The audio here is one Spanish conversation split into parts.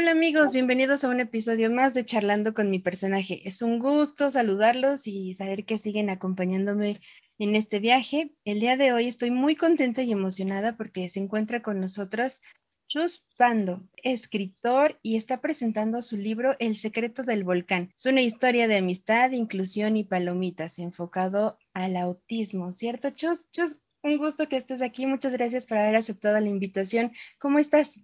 Hola amigos, bienvenidos a un episodio más de Charlando con mi personaje. Es un gusto saludarlos y saber que siguen acompañándome en este viaje. El día de hoy estoy muy contenta y emocionada porque se encuentra con nosotros Chus Pando, escritor y está presentando su libro El secreto del volcán. Es una historia de amistad, inclusión y palomitas enfocado al autismo, ¿cierto Chus? Chus, un gusto que estés aquí. Muchas gracias por haber aceptado la invitación. ¿Cómo estás?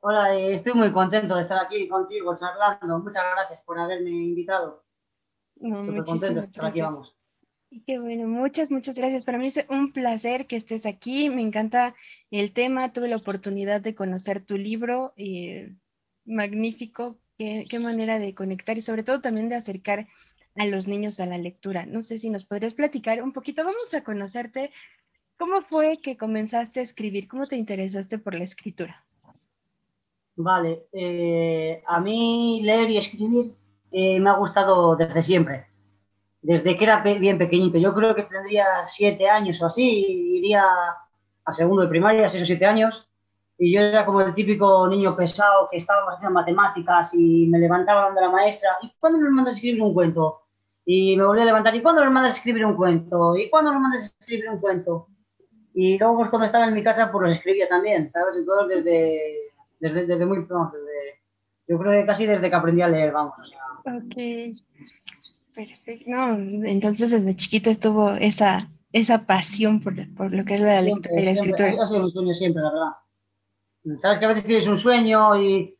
Hola, eh, estoy muy contento de estar aquí contigo charlando. Muchas gracias por haberme invitado. No, Súper contento de estar aquí, vamos. Qué bueno, muchas, muchas gracias. Para mí es un placer que estés aquí. Me encanta el tema. Tuve la oportunidad de conocer tu libro. Eh, magnífico. Qué, qué, manera de conectar y sobre todo también de acercar a los niños a la lectura. No sé si nos podrías platicar un poquito. Vamos a conocerte. ¿Cómo fue que comenzaste a escribir? ¿Cómo te interesaste por la escritura? Vale, eh, a mí leer y escribir eh, me ha gustado desde siempre, desde que era bien pequeñito. Yo creo que tendría siete años o así, iría a segundo de primaria, seis o siete años, y yo era como el típico niño pesado que estaba haciendo matemáticas y me levantaba dando la maestra, ¿y cuándo nos mandas a escribir un cuento? Y me volví a levantar, ¿y cuándo nos mandas a escribir un cuento? ¿Y cuándo nos mandas a escribir un cuento? Y luego, pues cuando estaba en mi casa, pues los escribía también, ¿sabes? Entonces, desde desde, desde muy pronto, desde, yo creo que casi desde que aprendí a leer, vamos. Ok, perfecto. No, entonces desde chiquito estuvo esa, esa pasión por, por lo que es la, lectura y la escritura. Ha sido un sueño siempre, la verdad. Sabes que a veces tienes un sueño y,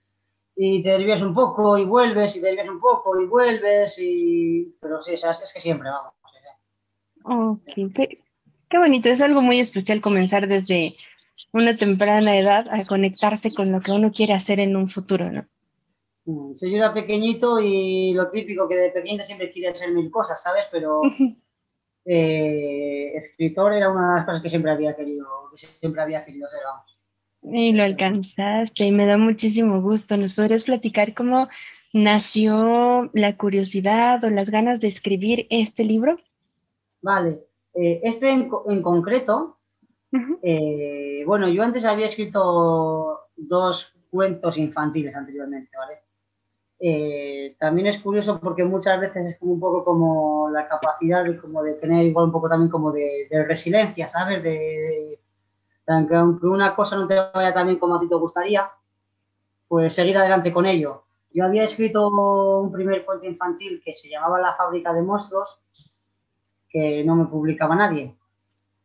y te desvías un poco y vuelves y te desvías un poco y vuelves y... Pero sí, es, es que siempre, vamos. Ok, qué bonito. Es algo muy especial comenzar desde una temprana edad a conectarse con lo que uno quiere hacer en un futuro, ¿no? Mm, yo era pequeñito y lo típico que de pequeñito siempre quería hacer mil cosas, ¿sabes? Pero eh, escritor era una de las cosas que siempre había querido, que siempre había querido hacer, vamos. Y lo alcanzaste y me da muchísimo gusto. ¿Nos podrías platicar cómo nació la curiosidad o las ganas de escribir este libro? Vale, eh, este en, en concreto eh, bueno, yo antes había escrito dos cuentos infantiles anteriormente, ¿vale? Eh, también es curioso porque muchas veces es como un poco como la capacidad de, como de tener igual un poco también como de, resiliencia, ¿sabes? De, aunque una cosa no te vaya tan bien como a ti te gustaría, pues seguir adelante con ello. Yo había escrito un primer cuento infantil que se llamaba La fábrica de monstruos, que no me publicaba nadie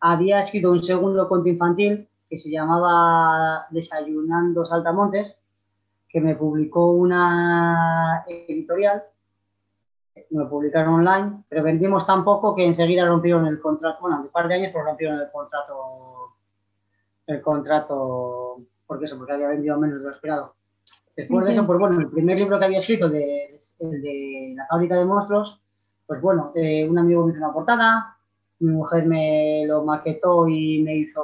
había escrito un segundo cuento infantil que se llamaba Desayunando Saltamontes, que me publicó una editorial, me publicaron online, pero vendimos tan poco que enseguida rompieron el contrato, bueno, un par de años, pero rompieron el contrato, el contrato, porque eso, porque había vendido menos de lo esperado. Después de eso, pues bueno, el primer libro que había escrito, de, el de La fábrica de monstruos, pues bueno, eh, un amigo me hizo una portada, mi mujer me lo maquetó y me hizo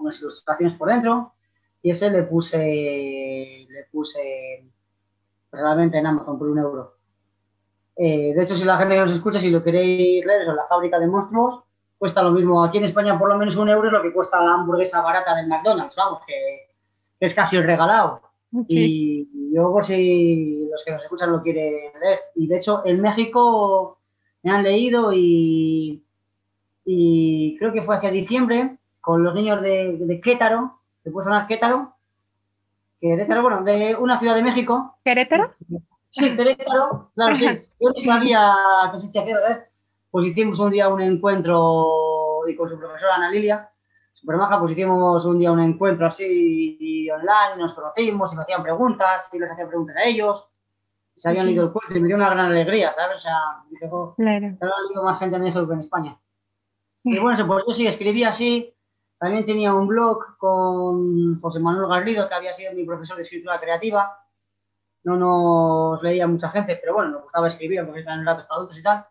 unas ilustraciones por dentro y ese le puse, le puse realmente en Amazon por un euro. Eh, de hecho, si la gente que nos escucha, si lo queréis leer, eso, la fábrica de monstruos, cuesta lo mismo. Aquí en España por lo menos un euro es lo que cuesta la hamburguesa barata del McDonald's, vamos, que, es casi el regalado. Y yo, por si los que nos escuchan lo quieren leer. Y de hecho, en México me han leído y, y creo que fue hacia diciembre con los niños de, de Quétaro, ¿te puedo sonar Quétaro? Querétaro, bueno, de una ciudad de México. ¿Querétaro? Sí, Querétaro, claro, sí. Yo no sabía que existía Querétaro, pues hicimos un día un encuentro y con su profesora Ana Lilia, super maja, pues hicimos un día un encuentro así online, nos conocimos y me hacían preguntas y les hacía preguntas a ellos se habían leído el cuento y me dio una gran alegría, ¿sabes? O sea, dije, oh, claro. leído más gente en México que en España. Y bueno, pues yo sí escribí así. También tenía un blog con José Manuel Garrido, que había sido mi profesor de escritura creativa. No nos leía mucha gente, pero bueno, nos gustaba escribir porque eran relatos para adultos y tal.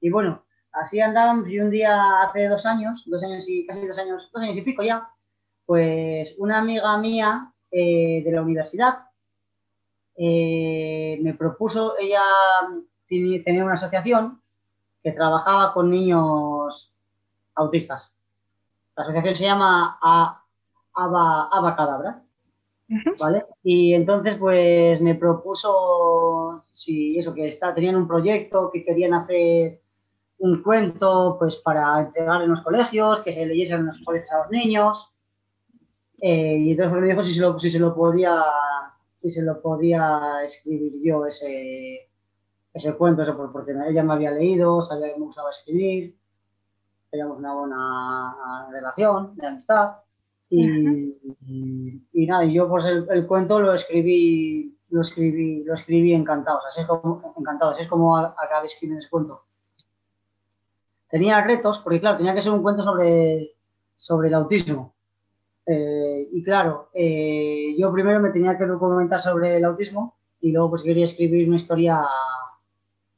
Y bueno, así andábamos y un día hace dos años, dos años y casi dos años, dos años y pico ya, pues una amiga mía eh, de la universidad eh, me propuso, ella tenía una asociación que trabajaba con niños autistas. La asociación se llama Aba, Cadabra. ¿vale? Y entonces pues me propuso, si eso, que está, tenían un proyecto, que querían hacer un cuento pues para entregar en los colegios, que se leyesen en los colegios a los niños. Eh, y entonces me dijo si se lo, si se lo podía si se lo podía escribir yo ese, ese cuento, eso porque ella me había leído, sabía que me gustaba escribir, teníamos una buena relación de amistad. Y, y, nada, yo pues el, cuento lo escribí, lo escribí, lo escribí encantado, así es como, encantado, así es como acabé escribiendo ese cuento. Tenía retos, porque claro, tenía que ser un cuento sobre, sobre el autismo. Eh, y claro, eh, yo primero me tenía que documentar sobre el autismo y luego pues quería escribir una historia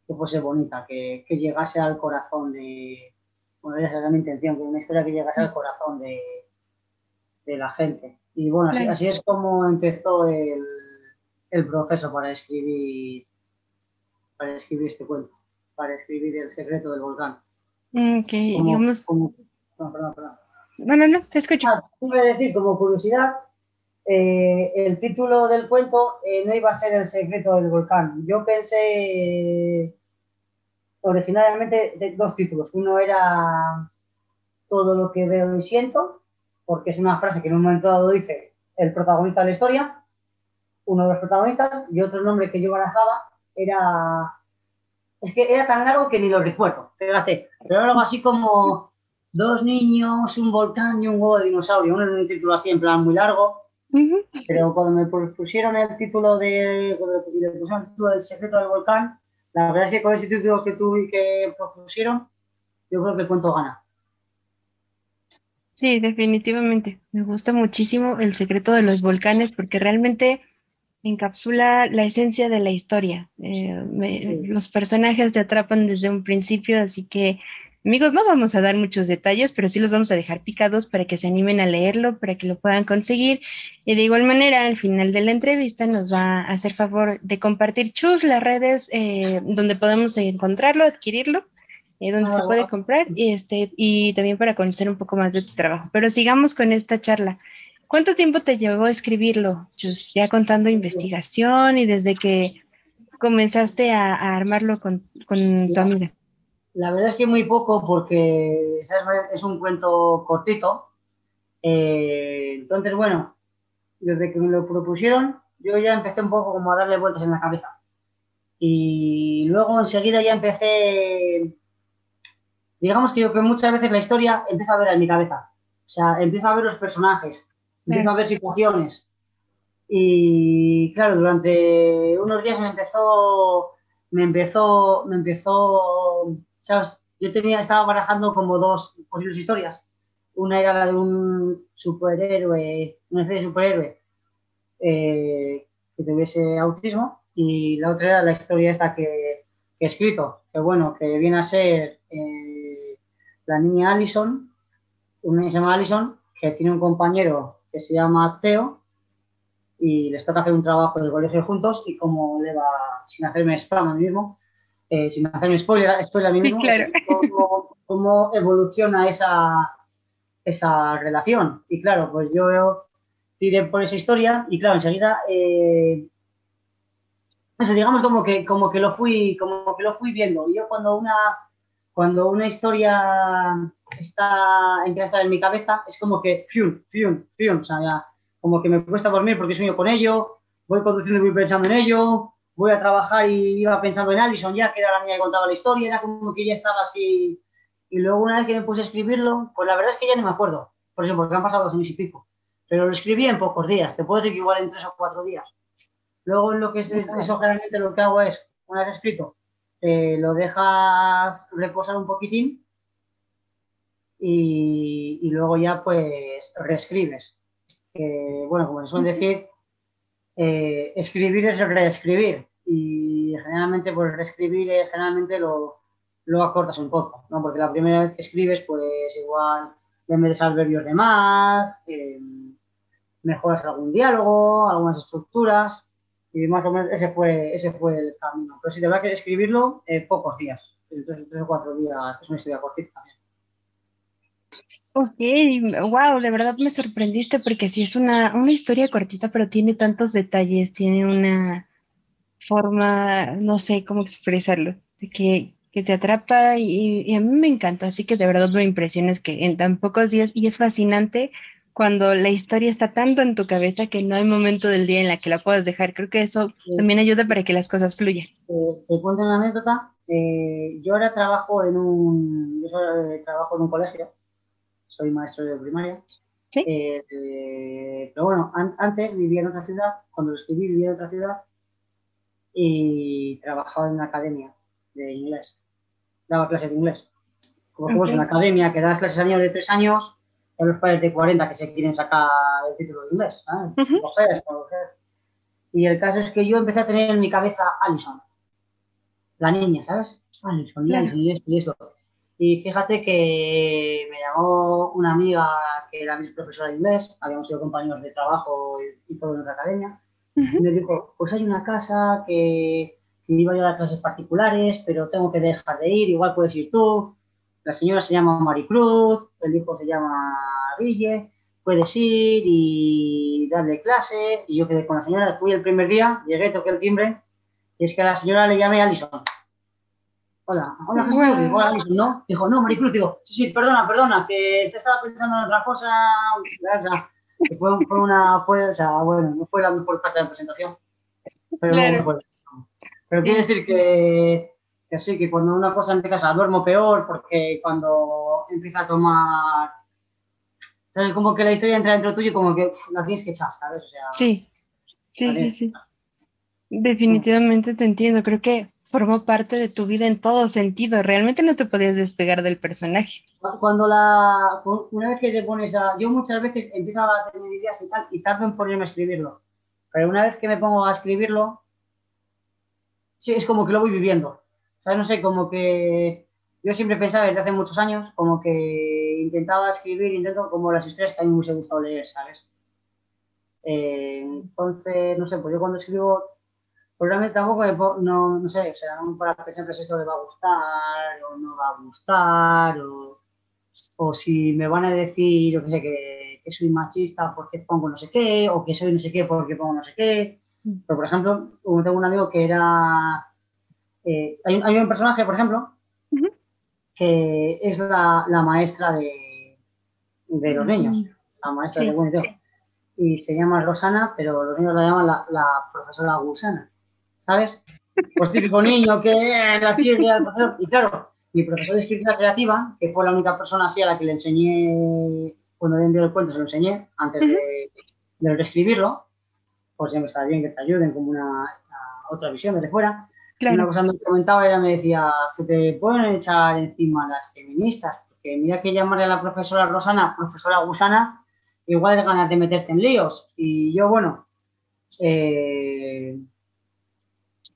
que fuese bonita, que, que llegase al corazón de... Bueno, esa era mi intención, que una historia que llegase al corazón de, de la gente. Y bueno, así, es como empezó el, el, proceso para escribir, para escribir este cuento, para escribir El secreto del volcán. Ok, digamos... no, perdón, perdón. Bueno, no, te escucho. Ah, decir, como curiosidad, eh, el título del cuento eh, no iba a ser El secreto del volcán. Yo pensé originalmente de dos títulos. Uno era Todo lo que veo y siento, porque es una frase que en un momento dado dice el protagonista de la historia, uno de los protagonistas, y otro nombre que yo barajaba era. Es que era tan largo que ni lo recuerdo, pero era algo así como dos niños, un volcán y un huevo de dinosaurio. Uno un título así en plan muy largo. Pero cuando me pusieron el título de cuando me pusieron el título del secreto del volcán, la verdad es que con ese título que tú y que propusieron, yo creo que el cuento gana. Sí, definitivamente. Me gusta muchísimo el secreto de los volcanes porque realmente encapsula la esencia de la historia. Eh, los personajes te atrapan desde un principio, así que Amigos, no vamos a dar muchos detalles, pero sí los vamos a dejar picados para que se animen a leerlo, para que lo puedan conseguir. Y de igual manera, al final de la entrevista nos va a hacer favor de compartir Chus las redes eh, donde podemos encontrarlo, adquirirlo, eh, donde se puede comprar y, este, y también para conocer un poco más de tu trabajo. Pero sigamos con esta charla. ¿Cuánto tiempo te llevó escribirlo, Chus? Ya contando investigación y desde que comenzaste a, armarlo con, con tu amiga. La verdad es que muy poco porque es un cuento cortito. Eh, entonces, bueno, desde que me lo propusieron, yo ya empecé un poco como a darle vueltas en la cabeza. Y luego enseguida ya empecé, digamos que yo que muchas veces la historia empieza a ver en mi cabeza. O sea, empiezo a ver los personajes, empiezo a ver situaciones. Y claro, durante unos días me empezó, me empezó, me empezó yo tenía, estaba barajando como dos posibles historias. Una era la de un superhéroe, una especie de superhéroe eh, que tuviese autismo y la otra era la historia esta que, he escrito, que bueno, que viene a ser eh, la niña Allison, una niña se llama Allison, que tiene un compañero que se llama Teo y les toca hacer un trabajo del colegio juntos y como le va, sin hacerme spam a mí mismo, eh, sin hacerme spoiler, spoiler a mí mismo, cómo, evoluciona esa, esa relación. Y claro, pues yo tiré por esa historia y claro, enseguida, eh, digamos como que, como que lo fui, como que lo fui viendo. Y yo cuando una, cuando una historia está, empieza a estar en mi cabeza, es como que fium, fium, fium, o sea, como que me cuesta dormir porque sueño con ello, voy conduciendo y voy pensando en ello, voy a trabajar y iba pensando en Alison ya, que era la niña que contaba la historia, era como que ya estaba así. Y luego una vez que me puse a escribirlo, pues la verdad es que ya no me acuerdo, por eso, porque han pasado dos años y pico. Pero lo escribí en pocos días, te puedo decir que igual en tres o cuatro días. Luego lo que es eso generalmente lo que hago es, una vez escrito, lo dejas reposar un poquitín y, y luego ya pues reescribes. bueno, como se suele decir, eh, escribir es reescribir y generalmente pues reescribir generalmente lo, lo, acortas un poco, ¿no? Porque la primera vez que escribes pues igual le metes adverbios de más, eh, mejoras algún diálogo, algunas estructuras y más o menos ese fue, ese fue el camino. Pero si te va que escribirlo, eh, pocos días, entonces tres o cuatro días, es una historia cortita también. Ok, wow, de verdad me sorprendiste porque sí es una, una historia cortita, pero tiene tantos detalles, tiene una forma, no sé cómo expresarlo, de que, que te atrapa y, y, a mí me encanta, así que de verdad me impresiones que en tan pocos días, y es fascinante cuando la historia está tanto en tu cabeza que no hay momento del día en la que la puedas dejar. Creo que eso también ayuda para que las cosas fluyan. Eh, te cuento una anécdota. Eh, yo ahora trabajo en un, yo trabajo en un colegio soy maestro de primaria. ¿Sí? Eh, eh, pero bueno, antes vivía en otra ciudad, cuando lo escribí vivía en otra ciudad y trabajaba en una academia de inglés. Daba clases de inglés. Como es una academia que da clases a niños de tres años a los padres de 40 que se quieren sacar el título de inglés. Y el caso es que yo empecé a tener en mi cabeza Alison, la niña, ¿sabes? Alison, y Alison, y esto y fíjate que me llamó una amiga que era mi profesora de inglés, habíamos sido compañeros de trabajo y, todo en otra academia, y me dijo, pues hay una casa que, iba a llevar clases particulares, pero tengo que dejar de ir, igual puedes ir tú. La señora se llama Maricruz, el hijo se llama Ville, puedes ir y darle clase. Y yo quedé con la señora, fui el primer día, llegué, toqué el timbre, y es que a la señora le llamé Alison hola, hola Jesús, hola ¿no? Dijo, no, Maricruz, digo, sí, sí, perdona, perdona, que te estaba pensando en otra cosa, o sea, que fue, fue, una, fue, o sea, bueno, no fue la mejor parte de la presentación, pero claro. fue. Pero quiere decir que, que sí, que cuando una cosa empieza a duermo peor, porque cuando empieza a tomar, ¿sabes? Como que la historia entra dentro tuyo y como que la tienes que echar, ¿sabes? O sea, sí, sí, sí, sí. Definitivamente te entiendo, creo que formó parte de tu vida en todo sentido. Realmente no te podías despegar del personaje. Cuando la, una vez que te pones a, yo muchas veces empiezo a tener ideas y tal y tardo en ponerme a escribirlo. Pero una vez que me pongo a escribirlo, sí, es como que lo voy viviendo. O no sé, como que yo siempre pensaba desde hace muchos años, como que intentaba escribir, intento como las historias que a mí me hubiese gustado leer, ¿sabes? Eh, entonces, no sé, pues yo cuando escribo Probablemente tampoco, no, no sé, o sea, no para que siempre es esto de va a gustar o no va a gustar, o, o si me van a decir, yo qué sé, que, que, soy machista porque pongo no sé qué, o que soy no sé qué porque pongo no sé qué. Mm. Pero, por ejemplo, tengo un amigo que era. Eh, hay, hay, un personaje, por ejemplo, que es la, la maestra de, de, los niños, la maestra de buen Y se llama Rosana, pero los niños la llaman la, la profesora Gusana. ¿Sabes? Pues típico niño que la pierde al profesor. Y claro, mi profesor de escritura creativa, que fue la única persona así a la que le enseñé, cuando le envió el cuento, se lo enseñé antes de, de reescribirlo, pues siempre está bien que te ayuden como una, otra visión desde fuera. Una cosa me comentaba, ella me decía, se te pueden echar encima las feministas, porque mira que llamarle a la profesora Rosana, profesora Gusana, igual es ganas de meterte en líos. Y yo, bueno, eh,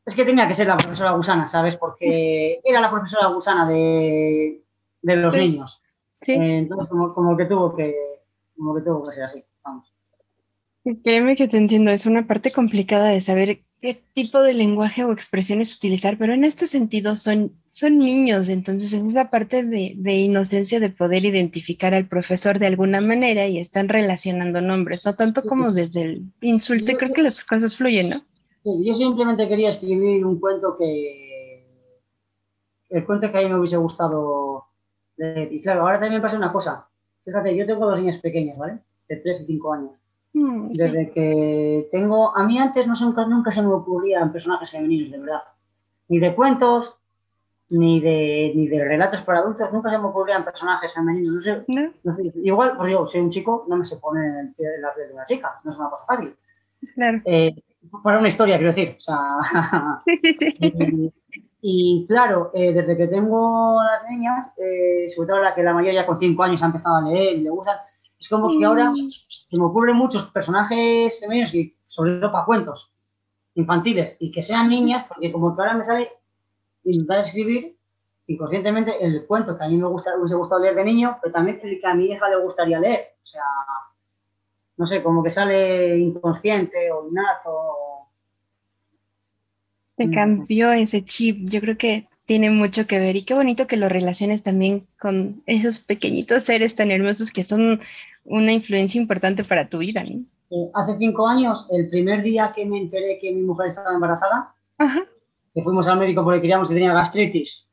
es que tenía que ser la profesora gusana, ¿sabes? Porque era la profesora gusana de, los niños. Sí. entonces, como, que tuvo que, como que tuvo que ser así, vamos. Créeme que te entiendo, es una parte complicada de saber qué tipo de lenguaje o expresiones utilizar, pero en este sentido son, son niños, entonces es esa parte de, de, inocencia de poder identificar al profesor de alguna manera y están relacionando nombres, no tanto como desde el insulte, creo que las cosas fluyen, ¿no? Yo simplemente quería escribir un cuento que. El cuento que a mí me hubiese gustado leer. Y claro, ahora también pasa una cosa. Fíjate, yo tengo dos niñas pequeñas, ¿vale? De 3 y 5 años. Mm, Desde que tengo. A mí antes no nunca, nunca se me ocurrían personajes femeninos, de verdad. Ni de cuentos, ni de, ni de relatos para adultos, nunca se me ocurrían personajes femeninos. No sé, ¿No? sé igual, porque yo soy un chico, no me se pone en la piel de una chica, no es una cosa fácil. Claro. Eh, para una historia, quiero decir. O sea, sí, sí, sí. Y, claro, eh, desde que tengo las niñas, eh, sobre todo la que la mayoría con cinco años ha empezado a leer y le gusta, es como que ahora se me ocurren muchos personajes femeninos y sobre todo para cuentos infantiles y que sean niñas, porque como que ahora me sale intentar escribir inconscientemente el cuento que a mí me gusta, hubiese gustado leer de niño, pero también el que a mi hija le gustaría leer. O sea, no sé, como que sale inconsciente o innato. Te cambió ese chip. Yo creo que tiene mucho que ver y qué bonito que lo relaciones también con esos pequeñitos seres tan hermosos que son una influencia importante para tu vida. Eh, hace cinco años, el primer día que me enteré que mi mujer estaba embarazada, que fuimos al médico porque queríamos que tenía gastritis,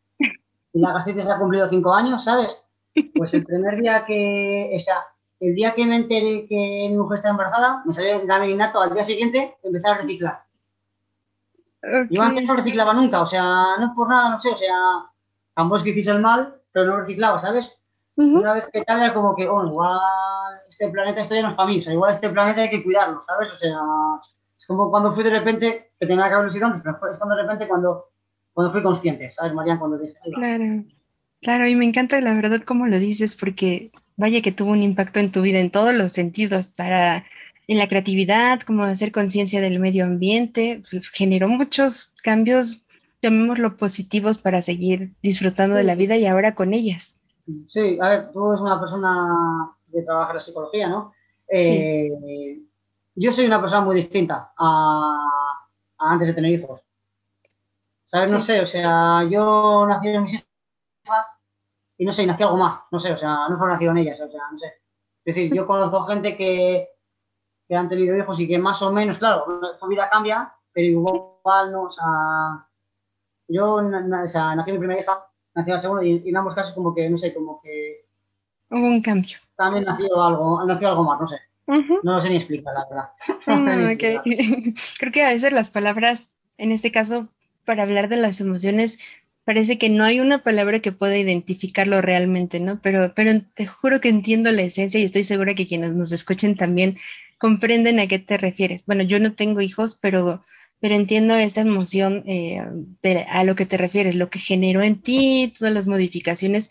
y la gastritis ha cumplido cinco años, ¿sabes? Pues el primer día que, o sea, el día que me enteré que mi mujer estaba embarazada, me salió el gaminato al día siguiente empecé a reciclar. Yo antes no reciclaba nunca, o sea, no es por nada, no sé, o sea, ambos que hiciste el mal, pero no reciclaba, ¿sabes? Una vez que tal era como que, oh, igual este planeta esto ya no es para mí, o sea, igual este planeta hay que cuidarlo, ¿sabes? O sea, es como cuando fui de repente, que tenía que haberlo sido antes, pero es cuando de repente cuando, cuando fui consciente, ¿sabes, Marian? Cuando dije, claro, claro, y me encanta la verdad cómo lo dices, porque vaya que tuvo un impacto en tu vida en todos los sentidos, para en la creatividad, como hacer conciencia del medio ambiente, generó muchos cambios, llamémoslo positivos, para seguir disfrutando de la vida y ahora con ellas. Sí, a ver, tú eres una persona de trabajar la psicología, ¿no? Eh, yo soy una persona muy distinta a, antes de tener hijos. ¿Sabes? No sé, o sea, yo nací en mis hijas y no sé, nací algo más, no sé, o sea, no solo nacido en ellas, o sea, no sé. Es decir, yo conozco gente que, que han tenido hijos y que más o menos, claro, su vida cambia, pero igual no, o sea, yo o sea, nací mi primera hija, nací la segunda y, en ambos casos como que, no sé, como que... Hubo un cambio. También nació algo, nació algo más, no sé. No lo sé ni explicar, la verdad. Mm, Creo que a veces las palabras, en este caso, para hablar de las emociones, parece que no hay una palabra que pueda identificarlo realmente, ¿no? Pero, pero te juro que entiendo la esencia y estoy segura que quienes nos escuchen también comprenden a qué te refieres. Bueno, yo no tengo hijos, pero, pero entiendo esa emoción eh, a lo que te refieres, lo que generó en ti, todas las modificaciones,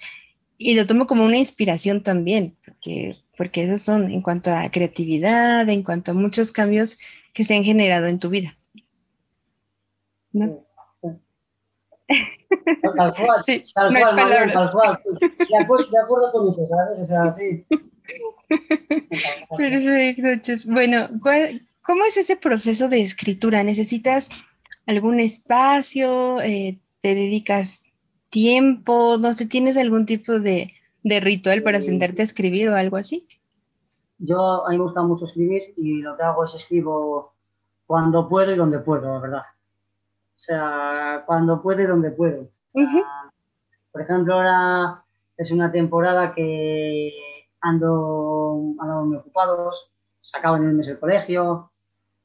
y lo tomo como una inspiración también, porque, porque esos son en cuanto a creatividad, en cuanto a muchos cambios que se han generado en tu vida. ¿No? Tal cual, sí, tal, cual tal cual, de, acuerdo, con eso, ¿sabes? O sea, sí. Perfecto, Bueno, ¿cómo es ese proceso de escritura? ¿Necesitas algún espacio? Eh, ¿Te dedicas tiempo? No sé, ¿tienes algún tipo de, ritual para sentarte a escribir o algo así? Yo, a mí me gusta mucho escribir y lo que hago es escribo cuando puedo y donde puedo, la verdad. O sea, cuando puedo y donde puedo. Por ejemplo, ahora es una temporada que ando, ando muy ocupados, se acaba en el mes del colegio,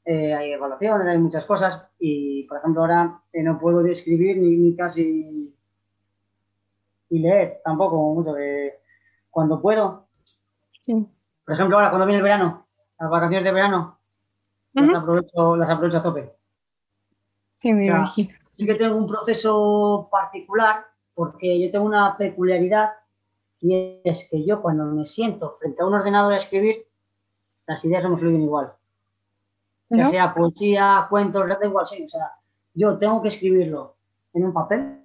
eh, hay evaluaciones, hay muchas cosas y, por ejemplo, ahora eh, no puedo escribir ni, ni, casi y leer tampoco mucho de cuando puedo. Por ejemplo, ahora cuando viene el verano, las vacaciones de verano, las, aprovecho, las aprovecho a tope. Sí, me imagino. Sí que tengo un proceso particular porque yo tengo una peculiaridad y es que yo cuando me siento frente a un ordenador a escribir, las ideas no me fluyen igual. Ya sea poesía, cuentos, da igual, sí. O sea, yo tengo que escribirlo en un papel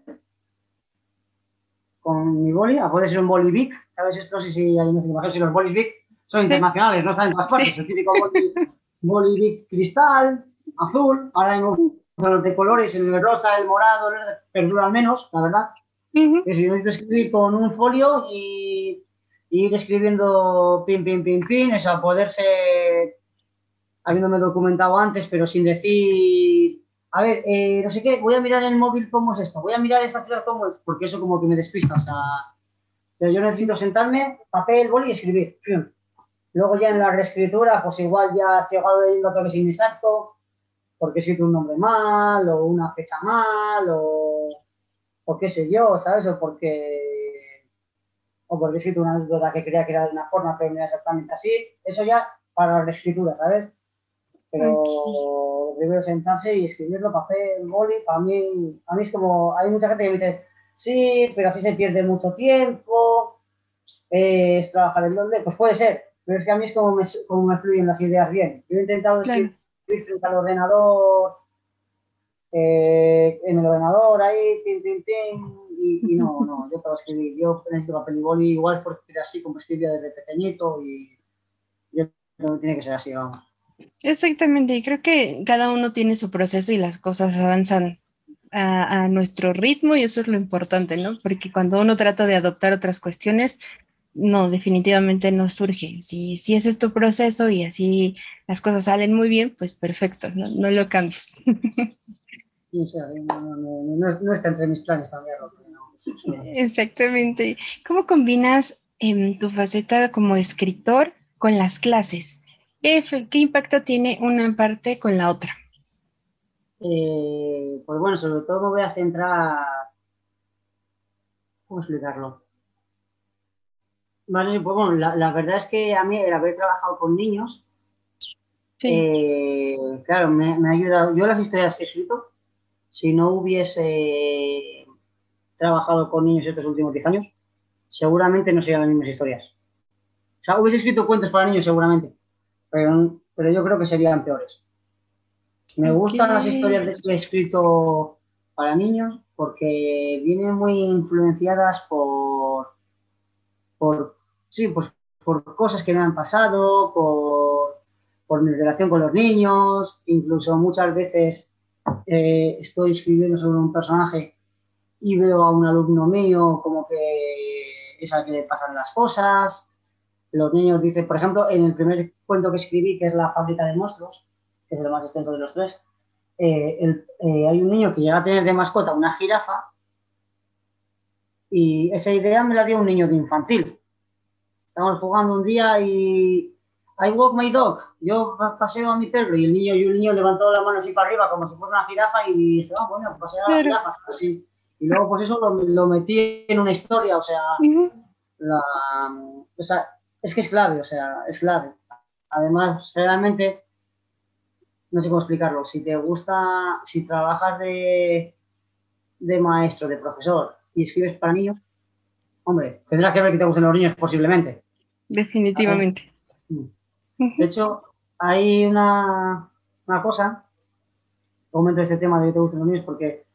con mi boli, a puede ser un boli Bic, ¿sabes? Esto no sé si hay información, si los bolis Bic son internacionales, no están en todas partes. El típico boli, boli cristal, azul, ahora mismo de colores, el rosa, el morado, perdura al menos, la verdad. Es yo necesito escribir con un folio y, ir escribiendo pin, pin, pin, pin, eso, a poderse, habiéndome documentado antes, pero sin decir, a ver, eh, no sé qué, voy a mirar el móvil cómo es esto, voy a mirar esta ciudad cómo es, porque eso como que me despista, o sea, yo necesito sentarme, papel, boli y escribir. Luego ya en la reescritura, pues igual ya si hago leyendo todo es inexacto, porque he un nombre mal, o una fecha mal, o, o qué sé yo, ¿sabes? O porque, o porque he escrito una anécdota que creía que era de una forma, pero no era exactamente así. Eso ya para la escritura, ¿sabes? Pero primero sentarse y escribirlo, papel, boli, para mí, a mí es como, hay mucha gente que me dice, sí, pero así se pierde mucho tiempo, es trabajar el doble, pues puede ser, pero es que a mí es como me, como me fluyen las ideas bien. Yo he intentado escribir frente al ordenador, eh, en el ordenador ahí, tin, tin, tin, y, no, no, yo puedo escribir, yo necesito papel y boli, igual porque así como escribía desde pequeñito y yo no tiene que ser así, vamos. Exactamente, y creo que cada uno tiene su proceso y las cosas avanzan a, nuestro ritmo y eso es lo importante, ¿no? Porque cuando uno trata de adoptar otras cuestiones, no, definitivamente no surge. Si, si ese es tu proceso y así las cosas salen muy bien, pues perfecto, no, no lo cambies. no, está entre mis planes cambiarlo. Exactamente. ¿Cómo combinas em, tu faceta como escritor con las clases? ¿Qué, ¿Qué, impacto tiene una parte con la otra? Eh, pues bueno, sobre todo me voy a centrar. ¿Cómo explicarlo? Vale, pues bueno, la, verdad es que a mí el haber trabajado con niños, eh, claro, me, me, ha ayudado. Yo las historias que he escrito, si no hubiese trabajado con niños estos últimos 10 años, seguramente no serían las mismas historias. O sea, hubiese escrito cuentos para niños seguramente, pero, pero yo creo que serían peores. Me gustan las historias que he escrito para niños porque vienen muy influenciadas por sí, pues, por cosas que me han pasado, por, por mi relación con los niños, incluso muchas veces eh, estoy escribiendo sobre un personaje y veo a un alumno mío como que es al que le pasan las cosas. Los niños dicen, por ejemplo, en el primer cuento que escribí, que es La fábrica de monstruos, que es el más extenso de los tres, eh, eh, hay un niño que llega a tener de mascota una jirafa y esa idea me la dio un niño de infantil. Estamos jugando un día y I walk my dog, yo paseo a mi perro y el niño y el niño levantó la mano así para arriba como si fuera una jirafa y dije, ah, bueno, paseo a la jirafa, así. Y luego pues eso lo, metí en una historia, o sea, o sea, es que es clave, o sea, es clave. Además, realmente no sé cómo explicarlo, si te gusta, si trabajas de, de maestro, de profesor y escribes para niños, hombre, tendrás que ver que te gusten los niños posiblemente. Definitivamente. De hecho, hay una, una cosa, comento este tema de que te gusten los niños, porque,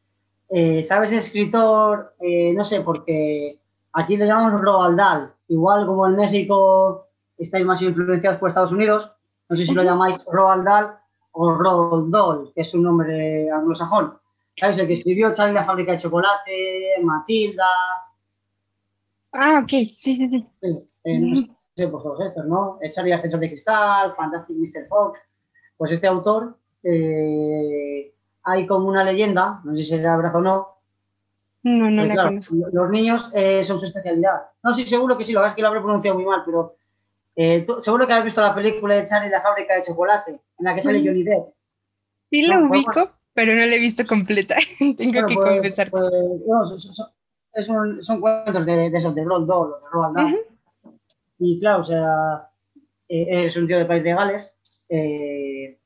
eh, ¿sabes? Escritor, eh, no sé, porque aquí le llamamos Roald Dahl, igual como en México estáis más influenciados por Estados Unidos, no sé si lo llamáis Roald Dahl, o Roald Dahl, que es un nombre anglosajón. ¿Sabes? El que escribió Charlie la fábrica de chocolate, Matilda. Ah, ok, sí, sí, sí. Eh, no sé, pues todos estos, ¿no? Eh, Charlie Ascensor de Cristal, Fantastic Mr. Fox. Pues este autor, eh, hay como una leyenda, no sé si será verdad o no. No, no la conozco. Los niños son su especialidad. No, sí, seguro que sí, lo que es que lo habré pronunciado muy mal, pero eh, seguro que has visto la película de Charlie la fábrica de chocolate, en la que sale mm. Johnny Depp. Sí, lo ubico, pero no la he visto completa. Tengo que pues, confesar. Pues, son, cuentos de, de esos de Roald Dahl, de Roald Dahl. Y claro, o sea, eh, es un tío de país de Gales. Eh,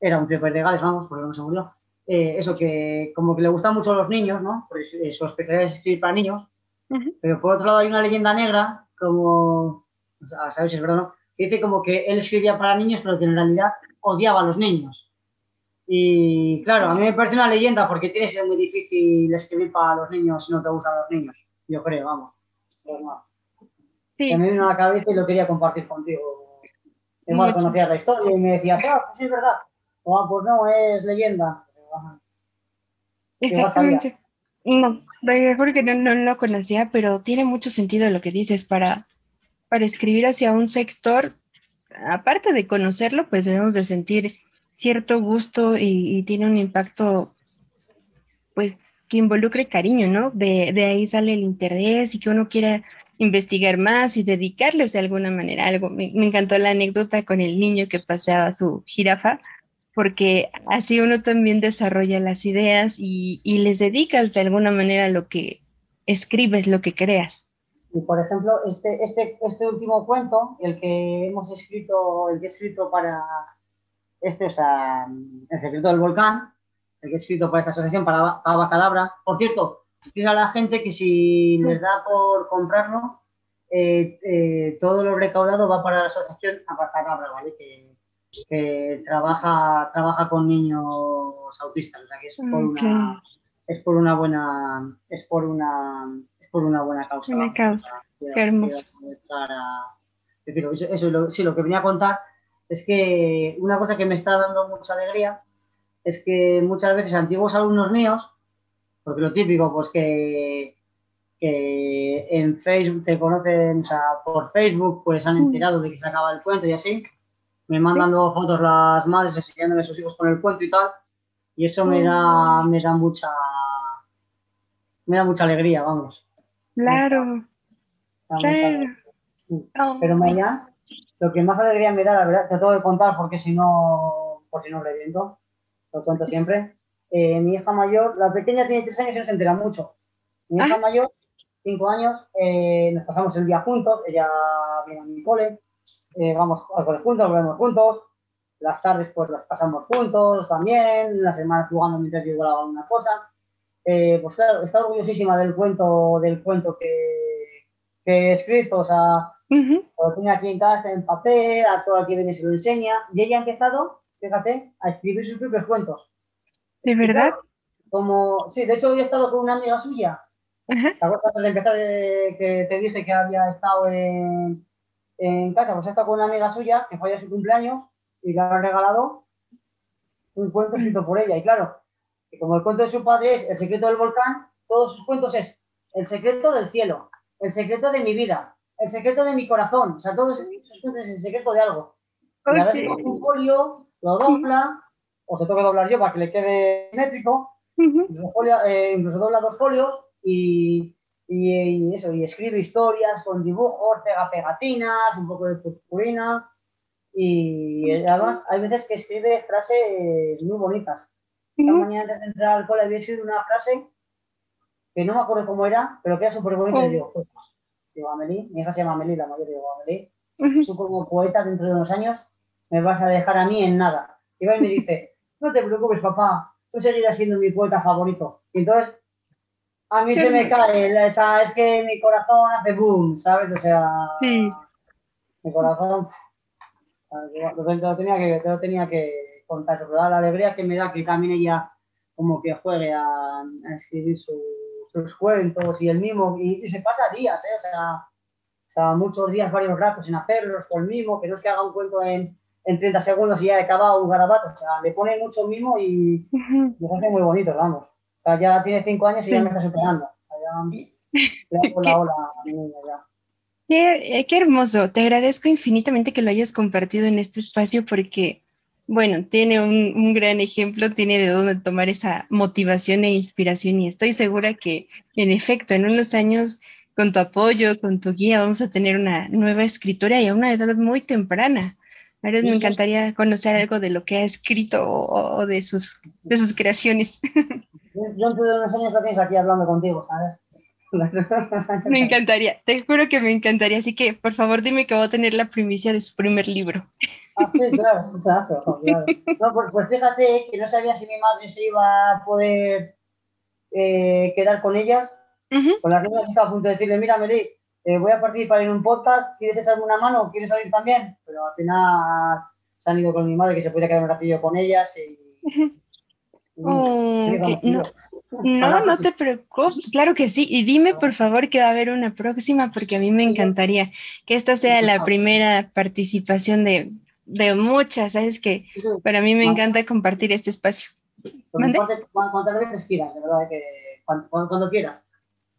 era un tío de país de Gales, vamos, porque no se murió. eso que como que le gustan mucho a los niños, ¿no? Pues su especialidad es escribir para niños. Pero por otro lado hay una leyenda negra, como es verdad o no, que dice como que él escribía para niños, pero que en realidad odiaba a los niños. Y claro, a mí me parece una leyenda porque tiene que ser muy difícil escribir para los niños si no te gustan los niños. Yo creo, vamos. Sí. me vino a la cabeza y lo quería compartir contigo. Igual conocías la historia y me decías, ah, pues sí es verdad. O ah, pues no, es leyenda. Exactamente. No, mejor que no, no lo conocía, pero tiene mucho sentido lo que dices para para escribir hacia un sector, aparte de conocerlo, pues debemos de sentir cierto gusto y, tiene un impacto, pues, que involucre cariño, ¿no? De, ahí sale el interés y que uno quiera investigar más y dedicarles de alguna manera algo. Me, encantó la anécdota con el niño que paseaba su jirafa, porque así uno también desarrolla las ideas y, y les dedicas de alguna manera lo que escribes, lo que creas. Y por ejemplo, este, este, este último cuento, el que hemos escrito, el que he escrito para este, o sea, El secreto del volcán, el que he escrito para esta asociación, para Abacadabra. Por cierto, dice a la gente que si les da por comprarlo, eh, eh, todo lo recaudado va para la asociación Abacadabra, ¿vale? Que, que, trabaja, trabaja con niños autistas, o sea que es por una, es por una buena, es por una por una buena causa. Una causa, qué hermoso. decir, eso, lo, sí, lo que venía a contar es que una cosa que me está dando mucha alegría es que muchas veces antiguos alumnos míos porque lo típico, pues que, que en Facebook te conocen, o sea, por Facebook, pues han enterado de que se acaba el cuento y así. Me mandan luego fotos las madres enseñándole a sus hijos con el cuento y tal. Y eso me da, me da mucha, me da mucha alegría, vamos. Claro. claro. Oh, Pero mañana, lo que más alegría me da, la verdad, te tengo que contar porque si no, por si no reviento, lo cuento siempre. Eh, mi hija mayor, la pequeña tiene tres años y no se entera mucho. Mi hija ah. mayor, cinco años, eh, nos pasamos el día juntos, ella viene a mi cole, eh, vamos al cole juntos, volvemos juntos, las tardes pues las pasamos juntos también, las semanas jugando mientras yo hago alguna cosa. pues claro, está orgullosísima del cuento, del cuento que, que he escrito, o sea, lo tiene aquí en casa en papel, a todo aquí viene se lo enseña. Y ella ha empezado, fíjate, a escribir sus propios cuentos. ¿De verdad? como, sí, de hecho hoy he estado con una amiga suya. ¿Te acuerdas de empezar eh, que te dije que había estado en, en casa? Pues he estado con una amiga suya que fue a su cumpleaños y le han regalado un cuento escrito por ella. Y claro, como el cuento de su padre es El secreto del volcán, todos sus cuentos es El secreto del cielo, El secreto de mi vida, el secreto de mi corazón. O sea, todos esos cuentos es el secreto de algo. Y a veces un folio, lo dobla, o se toca doblar yo para que le quede métrico, eh, incluso, dobla dos folios y, y, eso, y escribe historias con dibujos, pega pegatinas, un poco de purpurina. Y además hay veces que escribe frases muy bonitas. Esta mañana antes de entrar al cole había escrito una frase que no me acuerdo cómo era, pero que era súper bonita. Y digo, digo, Amelie, mi hija se llama Amelie, la mayor, digo, Amelie, tú como poeta dentro de unos años me vas a dejar a mí en nada. Y va y me dice, no te preocupes, papá, tú seguirás siendo mi poeta favorito. Y entonces, a mí se me cae, esa, es que mi corazón hace boom, ¿sabes? O sea, mi corazón, lo, tenía que, lo tenía que contar, sobre la alegría que me da que también ella como que juegue a, escribir su sus cuentos y el mismo, y, se pasa días, ¿eh? o, sea, o sea, muchos días, varios ratos sin hacerlos con el mismo, que no es que haga un cuento en, en 30 segundos y ya he acabado un garabato, o sea, le pone mucho mimo y uh hace muy bonito, vamos. O sea, ya tiene 5 años y ya me está superando. Qué, qué hermoso, te agradezco infinitamente que lo hayas compartido en este espacio porque bueno, tiene un, gran ejemplo, tiene de dónde tomar esa motivación e inspiración y estoy segura que en efecto en unos años con tu apoyo, con tu guía, vamos a tener una nueva escritora y a una edad muy temprana. A me encantaría conocer algo de lo que ha escrito o, de, sus, de sus creaciones. Yo dentro de unos años lo tienes aquí hablando contigo, ¿sabes? Me encantaría, te juro que me encantaría. Así que, por favor, dime que voy a tener la primicia de su primer libro. Ah, sí, claro, claro. No, pues, pues, fíjate que no sabía si mi madre se iba a poder eh, quedar con ellas. Con las niñas estaba a punto de decirle, mira, Meli, eh, voy a participar en un podcast, ¿quieres echarme una mano? ¿Quieres salir también? Pero al final se han ido con mi madre, que se puede quedar un ratillo con ellas y... Oh, no, no, no te preocupes, claro que sí. Y dime por favor que va a haber una próxima, porque a mí me encantaría que esta sea la primera participación de, de muchas, ¿sabes? Que para mí me encanta compartir este espacio. Cuantas veces quieras, de verdad, que cuando, cuando quieras.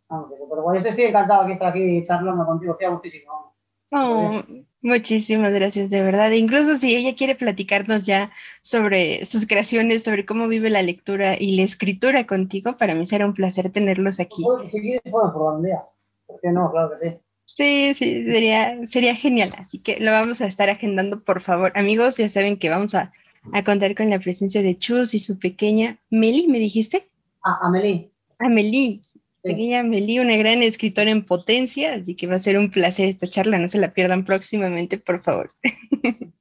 Vamos, pero bueno, yo estoy encantado de estar aquí charlando contigo, estoy muchísimo. Oh, muchísimas gracias, de verdad. Incluso si ella quiere platicarnos ya sobre sus creaciones, sobre cómo vive la lectura y la escritura contigo, para mí será un placer tenerlos aquí. Si quieres, probar un día. ¿Por qué no? Claro que sí. Sí, sí, sería, sería genial. Así que lo vamos a estar agendando, por favor. Amigos, ya saben que vamos a, a contar con la presencia de Chus y su pequeña Meli, ¿me dijiste? Ah, Amelie. Amelie, Pequeña Meli, una gran escritora en potencia, así que va a ser un placer esta charla, no se la pierdan próximamente, por favor.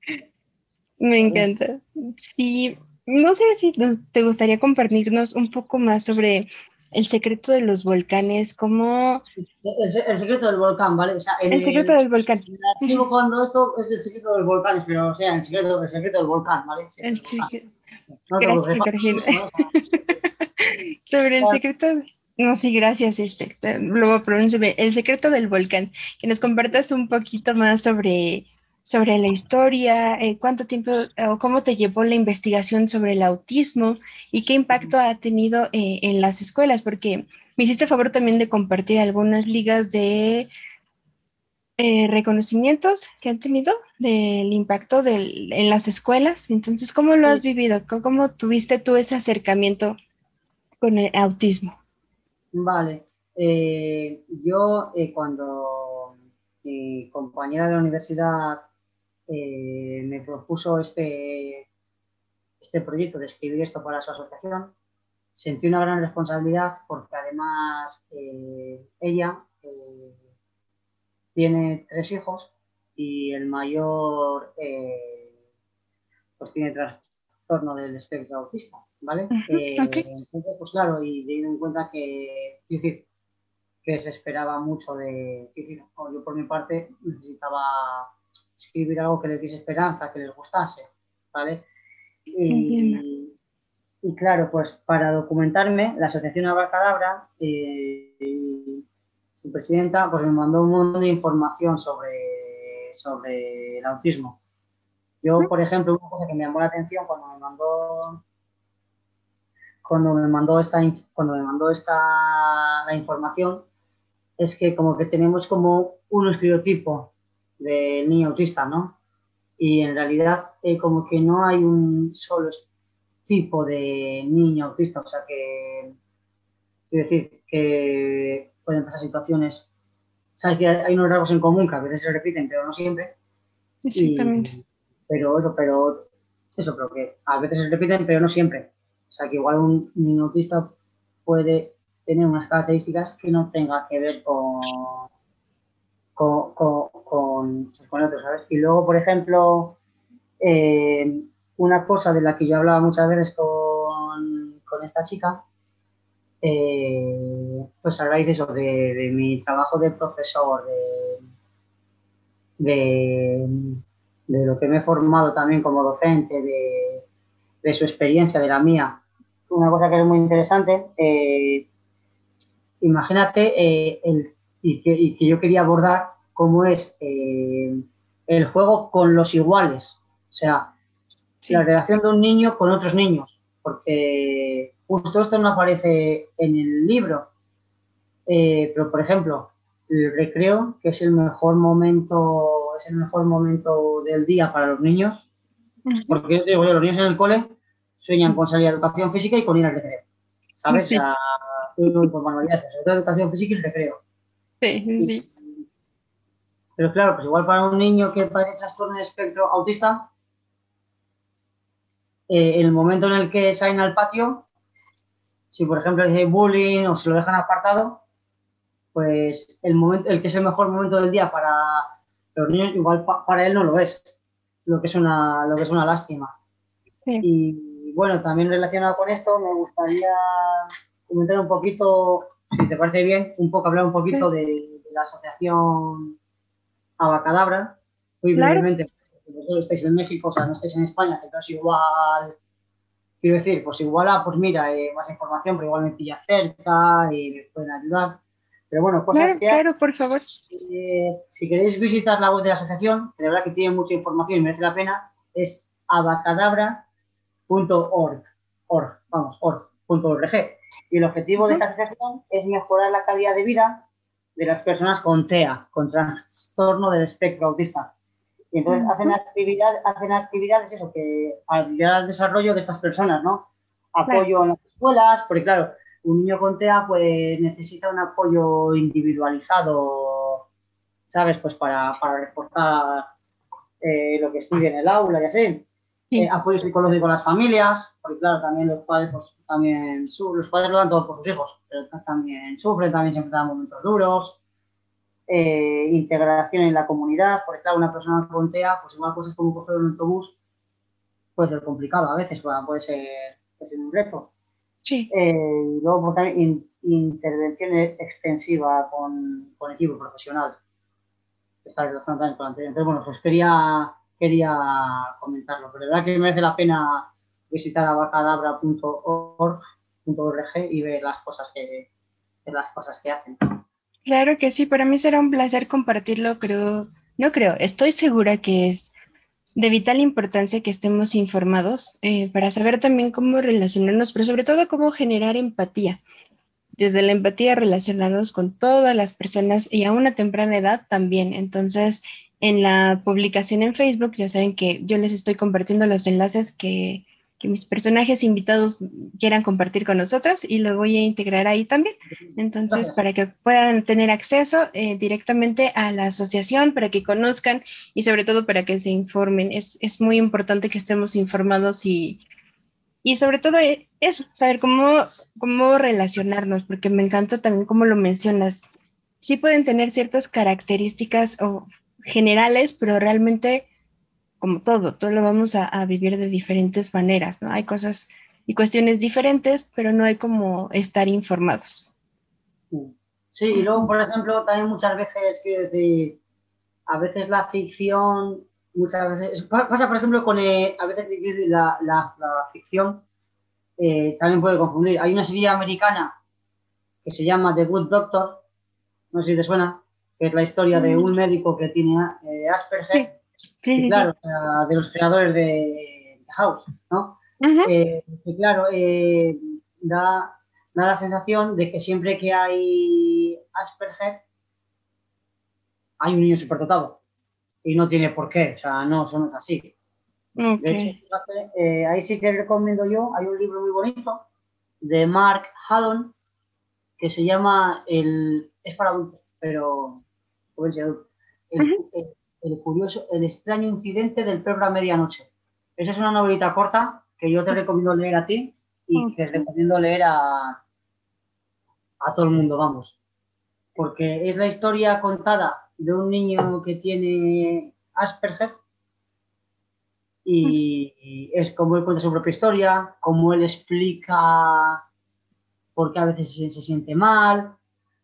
Me encanta. Sí, no sé si te gustaría compartirnos un poco más sobre el secreto de los volcanes, cómo... El, secreto del volcán, ¿vale? el, secreto del volcán. El cuando esto es el secreto del volcán, pero o sea, el secreto, el secreto del volcán, ¿vale? El secreto. sobre el secreto... No, sí, gracias, este. Luego pronuncio El secreto del volcán. Que nos compartas un poquito más sobre, sobre la historia, eh, cuánto tiempo o cómo te llevó la investigación sobre el autismo y qué impacto ha tenido eh, en las escuelas, porque me hiciste favor también de compartir algunas ligas de eh, reconocimientos que han tenido del impacto en las escuelas. Entonces, ¿cómo lo has vivido? ¿Cómo tuviste tú ese acercamiento con el autismo? Vale, yo cuando mi compañera de la universidad eh, me propuso este, este proyecto de escribir esto para su asociación, sentí una gran responsabilidad porque además eh, ella eh, tiene tres hijos y el mayor pues tiene trastorno del espectro autista, ¿vale? Entonces, pues claro, y teniendo en cuenta que, decir, que se esperaba mucho de, yo por mi parte necesitaba escribir algo que les diese esperanza, que les gustase, ¿vale? Y, claro, pues para documentarme, la Asociación Abracadabra, eh, su presidenta, pues me mandó un montón de información sobre, sobre el autismo. Yo, por ejemplo, una cosa que me llamó la atención cuando me mandó cuando me mandó esta cuando me mandó esta la información es que como que tenemos como un estereotipo del niño autista, ¿no? Y en realidad eh, como que no hay un solo tipo de niño autista, o sea que, quiero decir, que pueden pasar situaciones, sabes que hay unos rasgos en común que a veces se repiten, pero no siempre. Exactamente. pero eso, pero eso, pero que a veces se repiten, pero no siempre. O sea que igual un autista puede tener unas características que no tenga que ver con con, con, pues, con, otros, ¿sabes? Y luego, por ejemplo, eh, una cosa de la que yo hablaba muchas veces con, con esta chica, eh, pues a de eso, de, mi trabajo de profesor, de, de, lo que me he formado también como docente, de, de su experiencia, de la mía. Una cosa que es muy interesante, eh, imagínate el y que, yo quería abordar cómo es eh, el juego con los iguales. O sea, la relación de un niño con otros niños. Porque justo esto no aparece en el libro. Eh, pero, por ejemplo, el recreo, que es el mejor momento, es el mejor momento del día para los niños. Porque yo digo, los niños en el cole sueñan con salir a educación física y con ir al recreo. ¿Sabes? O sea, por manualidades, sobre todo educación física y recreo. Sí, sí. Pero claro, pues igual para un niño que padece trastorno de espectro autista, eh, el momento en el que salen al patio, si por ejemplo hay bullying o se lo dejan apartado, pues el momento, el que es el mejor momento del día para los niños, igual para él no lo es, lo que es una, lo que es una lástima. Y bueno, también relacionado con esto, me gustaría comentar un poquito si te parece bien, un poco hablar un poquito de, la asociación Abacadabra, muy brevemente, vosotros estáis en México, o sea, no estáis en España, que es igual, quiero decir, pues igual, ah, pues mira, eh, más información, pero igual me pilla cerca y me pueden ayudar. Pero bueno, cosas claro, que... Claro, por favor. Eh, si queréis visitar la web de la asociación, que de verdad que tiene mucha información y merece la pena, es abacadabra.org, org, vamos, org.org. Y el objetivo de esta asociación es mejorar la calidad de vida de las personas con TEA, con trastorno del espectro autista. Y entonces hacen, actividad, hacen actividades eso, que ayudar al desarrollo de estas personas, ¿no? Apoyo en las escuelas, porque claro, un niño con TEA pues necesita un apoyo individualizado, ¿sabes? Pues para, para reforzar eh, lo que estudia en el aula y así. Eh, apoyo psicológico a las familias, porque claro, también los padres, pues, también, los padres lo dan todo por sus hijos, pero también sufren, también se enfrentan momentos duros, eh, integración en la comunidad, porque claro, una persona con TEA, pues igual cosas como coger un autobús puede ser complicado a veces, puede ser, un reto. Sí. Eh, y luego pues, también intervención extensiva con, con equipo profesional. Está relacionado también con la anterior. Entonces, bueno, pues quería quería comentarlo. Pero de verdad que merece la pena visitar abacadabra.org y ver las cosas que, las cosas que hacen. Claro que sí, para mí será un placer compartirlo, creo, no creo, estoy segura que es de vital importancia que estemos informados eh, para saber también cómo relacionarnos, pero sobre todo cómo generar empatía. Desde la empatía relacionarnos con todas las personas y a una temprana edad también. Entonces, en la publicación en Facebook, ya saben que yo les estoy compartiendo los enlaces que, que mis personajes invitados quieran compartir con nosotros y lo voy a integrar ahí también. Entonces, para que puedan tener acceso eh, directamente a la asociación, para que conozcan y sobre todo para que se informen. Es, es muy importante que estemos informados y, y sobre todo eh, eso, saber cómo, cómo relacionarnos, porque me encanta también cómo lo mencionas. Sí pueden tener ciertas características o generales, pero realmente como todo, todo lo vamos a, vivir de diferentes maneras, ¿no? Hay cosas y cuestiones diferentes, pero no hay como estar informados. Sí, y luego, por ejemplo, también muchas veces, quiero decir, a veces la ficción, muchas veces, pasa por ejemplo con, eh, a veces la, la, ficción eh, también puede confundir. Hay una serie americana que se llama The Good Doctor, no sé si te suena, que es la historia de un médico que tiene eh, Asperger. Sí, claro, de los creadores de House, ¿no? Eh, claro, eh, da, la sensación de que siempre que hay Asperger, hay un niño superdotado. Y no tiene por qué, o sea, no, eso no es así. Eh, ahí sí que recomiendo yo, hay un libro muy bonito de Mark Haddon que se llama el es para adultos, pero adulto, el curioso, el extraño incidente del perro a medianoche. Esa es una novelita corta que yo te recomiendo leer a ti y que recomiendo leer a, a todo el mundo, vamos. Porque es la historia contada de un niño que tiene Asperger y es como él cuenta su propia historia, como él explica por qué a veces se siente mal,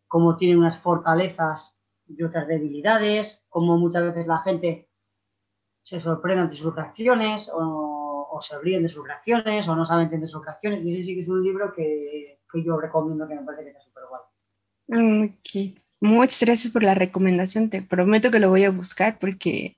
cómo tiene unas fortalezas y otras debilidades, como muchas veces la gente se sorprende ante sus reacciones o, se ríen de sus reacciones o no saben entender sus reacciones. Y ese sí que es un libro que, que yo recomiendo que me parece que está súper guay. Ok. Muchas gracias por la recomendación. Te prometo que lo voy a buscar porque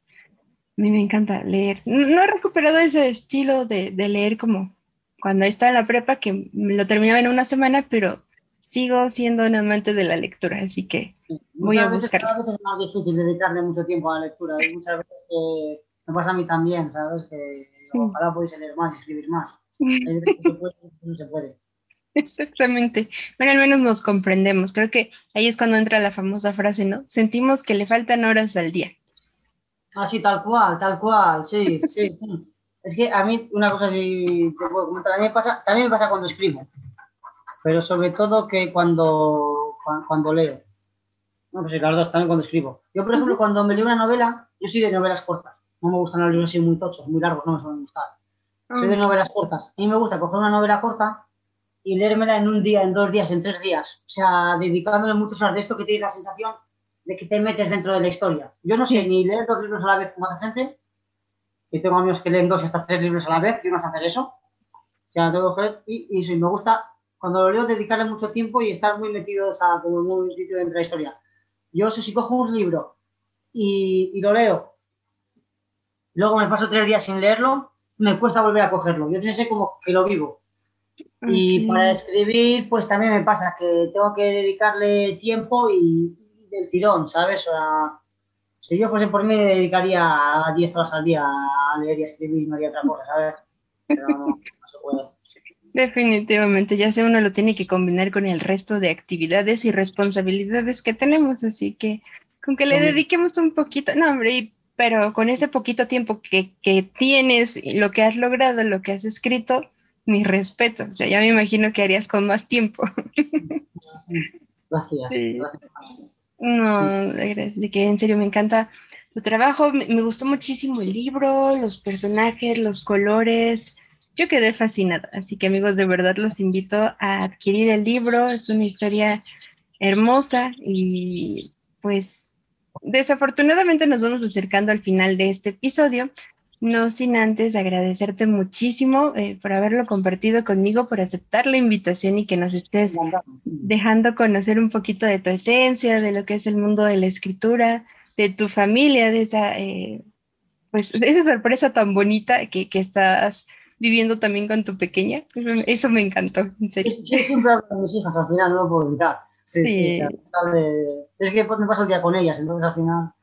a mí me encanta leer. No, he recuperado ese estilo de, de leer como cuando estaba en la prepa, que lo terminaba en una semana, pero sigo siendo un amante de la lectura, así que voy a buscar. A veces es más difícil dedicarle mucho tiempo a la lectura. Hay muchas veces me pasa a mí también, ¿sabes? Que ojalá pudiese leer más, escribir más. Hay veces que se puede, no se puede. Exactamente. Bueno, al menos nos comprendemos. Creo que ahí es cuando entra la famosa frase, ¿no? Sentimos que le faltan horas al día. Ah, sí, tal cual, tal cual, sí, sí. Es que a mí una cosa sí también pasa, también me pasa cuando escribo pero sobre todo que cuando, cuando, leo. No, pues dos, también cuando escribo. Yo, por ejemplo, cuando me leo una novela, yo soy de novelas cortas. No me gustan los libros así muy tochos, muy largos, no me suelen gustar. Soy de ah. novelas cortas. A mí me gusta coger una novela corta y leérmela en un día, en dos días, en tres días. O sea, dedicándole muchas horas de esto que tienes la sensación de que te metes dentro de la historia. Yo no sé ni leer dos libros a la vez como hace gente, y tengo amigos que leen dos y hasta tres libros a la vez, yo no sé hacer eso. O sea, tengo que y, y, y me gusta cuando lo leo, dedicarle mucho tiempo y estar muy metido, o sea, como muy metido dentro de la historia. Yo, si cojo un libro y, lo leo, luego me paso tres días sin leerlo, me cuesta volver a cogerlo. Yo que como que lo vivo. Y para escribir, pues también me pasa que tengo que dedicarle tiempo y, del tirón, ¿sabes? O sea, si yo fuese por mí, me dedicaría 10 horas al día a leer y a escribir y no haría otra cosa, ¿sabes? Pero no, no se puede. Definitivamente, ya sea uno lo tiene que combinar con el resto de actividades y responsabilidades que tenemos, así que con que le dediquemos un poquito, no hombre, pero con ese poquito tiempo que, que tienes, lo que has logrado, lo que has escrito, mi respeto, o sea, ya me imagino que harías con más tiempo. Gracias. No, gracias, que en serio me encanta tu trabajo, me gustó muchísimo el libro, los personajes, los colores, yo quedé fascinada. Así que amigos, de verdad los invito a adquirir el libro. Es una historia hermosa y pues desafortunadamente nos vamos acercando al final de este episodio. No sin antes agradecerte muchísimo eh, por haberlo compartido conmigo, por aceptar la invitación y que nos estés dejando conocer un poquito de tu esencia, de lo que es el mundo de la escritura, de tu familia, de esa, eh, pues, esa sorpresa tan bonita que, estás viviendo también con tu pequeña. Eso, me encantó, en serio. Yo siempre hablo con mis hijas, al final no lo puedo evitar. Sí, sí. es que me paso el día con ellas, entonces al final...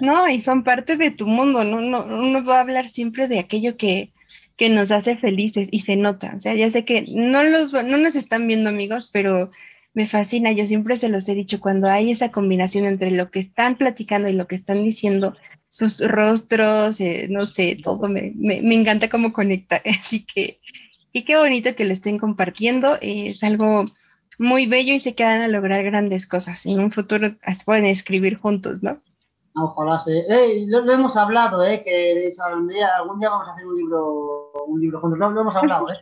No, y son parte de tu mundo, ¿no? no uno va a hablar siempre de aquello que, que nos hace felices y se nota. O sea, ya sé que no, los, no nos están viendo amigos, pero me fascina. Yo siempre se los he dicho, cuando hay esa combinación entre lo que están platicando y lo que están diciendo, sus rostros, eh, no sé, todo me, me, me, encanta cómo conecta. Así que, y qué bonito que lo estén compartiendo. es algo muy bello y sé que van a lograr grandes cosas. En un futuro hasta pueden escribir juntos, ¿no? Ojalá sí. lo, hemos hablado, ¿eh? Que algún día, algún día vamos a hacer un libro, un libro juntos. Lo, lo hemos hablado, ¿eh?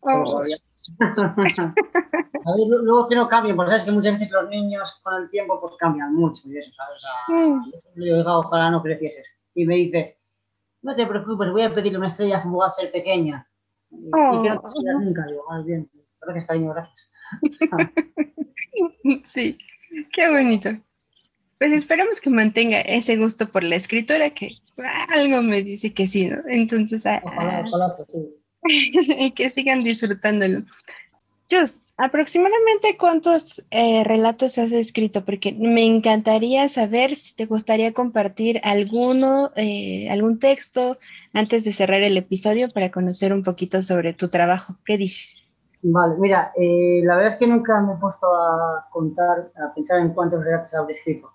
a ver, luego que no cambien, porque sabes que muchas veces los niños con el tiempo pues cambian mucho y eso, ¿sabes? O sea, le digo, ojalá no crecieses. Y me dice, no te preocupes, voy a pedirle una estrella a ser pequeña. Y, oh. que no te nunca, digo, más bien. Gracias, cariño, gracias. sí, qué bonito. Pues esperamos que mantenga ese gusto por la escritura, que algo me dice que sí, ¿no? Entonces, ah, ojalá, ojalá que sí. y que sigan disfrutándolo. Just, aproximadamente cuántos eh, relatos has escrito, porque me encantaría saber si te gustaría compartir alguno, eh, algún texto antes de cerrar el episodio para conocer un poquito sobre tu trabajo. ¿Qué dices? Vale, mira, eh, la verdad es que nunca me he puesto a contar, a pensar en cuántos relatos habré escrito.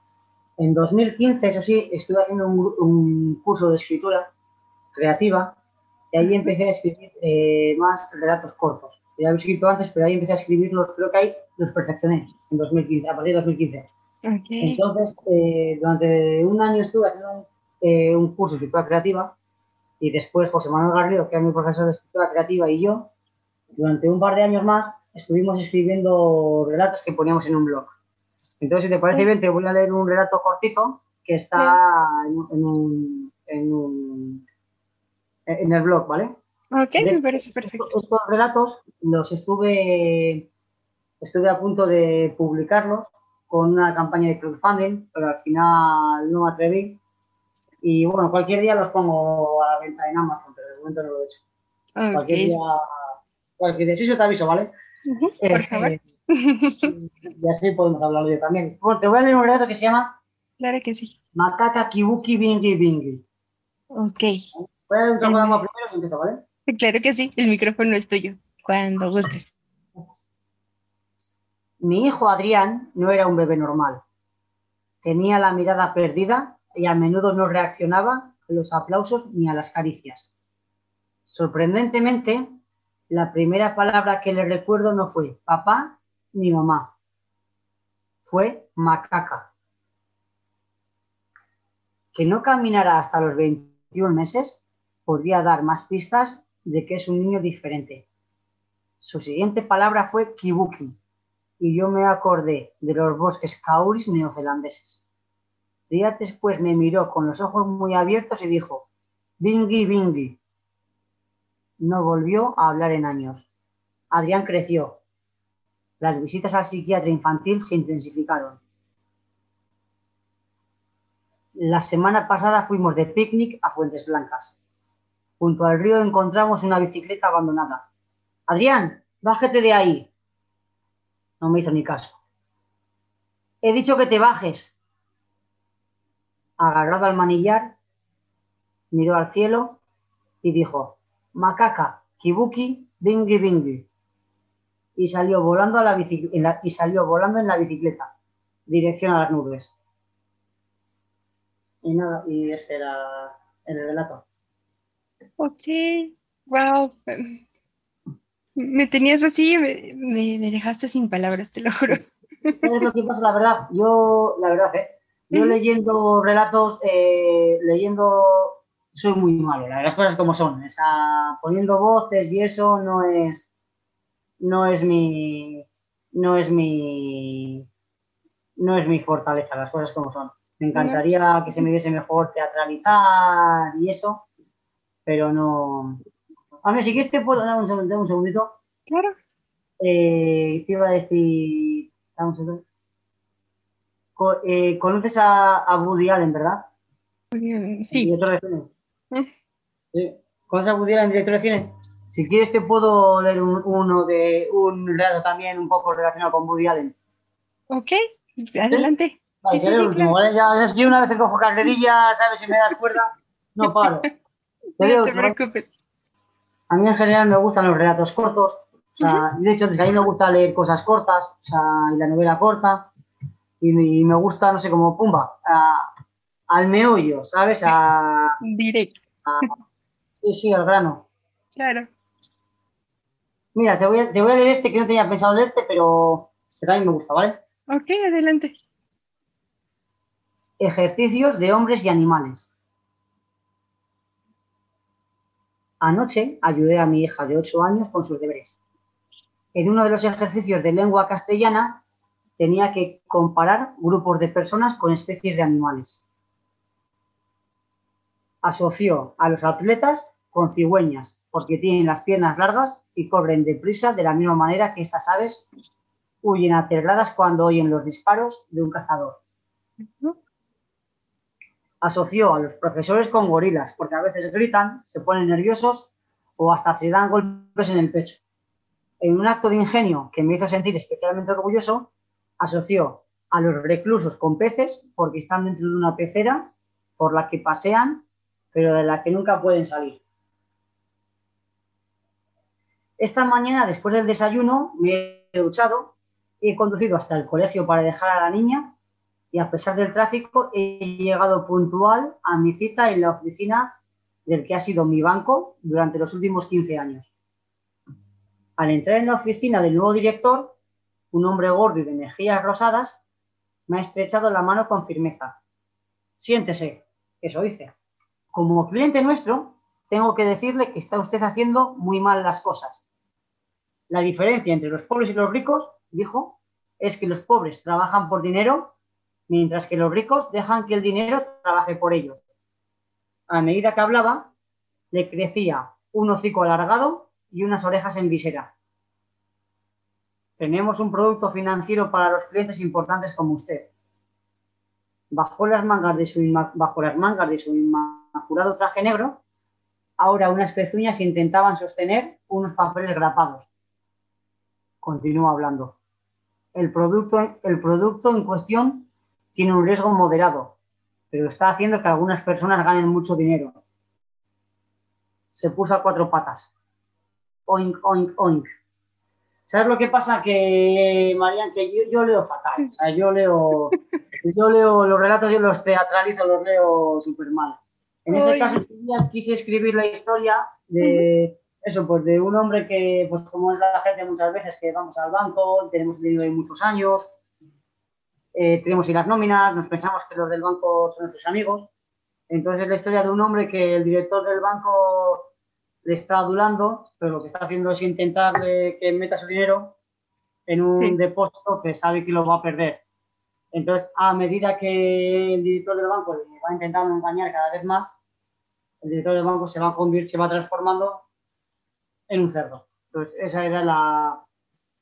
En 2015, eso sí, estuve haciendo un, curso de escritura creativa y ahí empecé a escribir eh, más relatos cortos. Ya había escrito antes, pero ahí empecé a escribirlos, creo que ahí los perfeccioné en 2015, a partir de 2015. Entonces, eh, durante un año estuve haciendo un, curso de escritura creativa y después José Manuel Garrido, que es mi profesor de escritura creativa, y yo, durante un par de años más, estuvimos escribiendo relatos que poníamos en un blog. Entonces, si te parece bien, te voy a leer un relato cortito que está en, un, en, un, en el blog, ¿vale? Ok, me parece perfecto. Estos, relatos los estuve, estuve a punto de publicarlos con una campaña de crowdfunding, pero al final no me atreví. Y bueno, cualquier día los pongo a la venta en Amazon, pero de momento no lo he hecho. Cualquier día, cualquier día, sí, eso te aviso, ¿vale? por favor. Eh, y así podemos hablarlo yo también. Bueno, te voy a leer un relato que se llama. Claro que sí. Macaca Kibuki Bingi Bingi. Ok. Primero y ¿vale? Claro que sí, el micrófono es tuyo, cuando gustes. Mi hijo Adrián no era un bebé normal. Tenía la mirada perdida y a menudo no reaccionaba a los aplausos ni a las caricias. Sorprendentemente, la primera palabra que le recuerdo no fue papá, ni mamá. Fue macaca. Que no caminara hasta los 21 meses podría dar más pistas de que es un niño diferente. Su siguiente palabra fue kibuki y yo me acordé de los bosques kauris neozelandeses. Días después me miró con los ojos muy abiertos y dijo, Bingi, Bingi. No volvió a hablar en años. Adrián creció, las visitas al psiquiatra infantil se intensificaron. La semana pasada fuimos de picnic a Fuentes Blancas. Junto al río encontramos una bicicleta abandonada. Adrián, bájate de ahí. No me hizo ni caso. He dicho que te bajes. Agarrado al manillar, miró al cielo y dijo, macaca, kibuki, bingi bingi y salió volando, a la, en la y salió volando en la bicicleta, dirección a las nubes. Y nada, y ese era el relato. Ok, wow. Me tenías así, me, me, dejaste sin palabras, te lo juro. ¿Sabes lo que pasa? La verdad, yo, la verdad, ¿eh? yo leyendo relatos, eh, leyendo, soy muy malo, las cosas como son. O sea, poniendo voces y eso no es, no es mi no es mi no es mi fortaleza, las cosas como son. Me encantaría que se me diese mejor teatralizar y eso, pero no. A ver, si quieres te puedo dar un, segundo, un segundito. Claro. Eh, te iba a decir. un segundo. eh, conoces a, a, Woody Allen, ¿verdad? Sí. Director de cine. Mm. sí. ¿Conoces a Woody Allen, director de cine? Si quieres te puedo leer uno de un relato también un poco relacionado con Woody Allen. Ok, adelante. sí, sí, sí, Ya, es que una vez que cojo carrerilla, ¿sabes? Si me das cuerda, no paro. no te preocupes. A mí en general me gustan los relatos cortos. O sea, de hecho, a mí me gusta leer cosas cortas, o sea, y la novela corta. Y, me gusta, no sé, como pumba, al meollo, ¿sabes? A, Directo. sí, sí, al grano. Claro. Mira, te voy, a, te voy a leer este que no tenía pensado leerte, pero que también me gusta, ¿vale? Ok, adelante. Ejercicios de hombres y animales. Anoche ayudé a mi hija de 8 años con sus deberes. En uno de los ejercicios de lengua castellana tenía que comparar grupos de personas con especies de animales. Asoció a los atletas con cigüeñas, porque tienen las piernas largas y corren deprisa de la misma manera que estas aves huyen aterradas cuando oyen los disparos de un cazador. Asoció a los profesores con gorilas, porque a veces gritan, se ponen nerviosos o hasta se dan golpes en el pecho. En un acto de ingenio que me hizo sentir especialmente orgulloso, asoció a los reclusos con peces porque están dentro de una pecera por la que pasean, pero de la que nunca pueden salir. Esta mañana, después del desayuno, me he duchado he conducido hasta el colegio para dejar a la niña y a pesar del tráfico he llegado puntual a mi cita en la oficina del que ha sido mi banco durante los últimos 15 años. Al entrar en la oficina del nuevo director, un hombre gordo y de mejillas rosadas me ha estrechado la mano con firmeza. Siéntese, eso dice. Como cliente nuestro, tengo que decirle que está usted haciendo muy mal las cosas. La diferencia entre los pobres y los ricos dijo, es que los pobres trabajan por dinero, mientras que los ricos dejan que el dinero trabaje por ellos. A medida que hablaba, le crecía un hocico alargado y unas orejas en visera. Tenemos un producto financiero para los clientes importantes como usted. Bajo las mangas de su, las mangas de su inmaculado traje negro, ahora unas pezuñas intentaban sostener unos papeles grapados. Continúa hablando. El producto, el producto en cuestión tiene un riesgo moderado, pero está haciendo que algunas personas ganen mucho dinero. Se puso a cuatro patas. Oink, oink, oink. ¿Sabes lo que pasa? Que, Marian, que yo, leo fatal. O sea, yo leo, yo leo los relatos, yo los teatralizo, los leo súper mal. En ese caso, quise escribir la historia de, eso, pues de un hombre que, pues como es la gente muchas veces que vamos al banco, tenemos dinero de muchos años, eh, tenemos y las nóminas, nos pensamos que los del banco son nuestros amigos. Entonces es la historia de un hombre que el director del banco le está adulando, pero lo que está haciendo es intentar que meta su dinero en un depósito que sabe que lo va a perder. Entonces, a medida que el director del banco le va intentando engañar cada vez más, el director del banco se va, a se va transformando en un cerdo. Entonces, esa era la...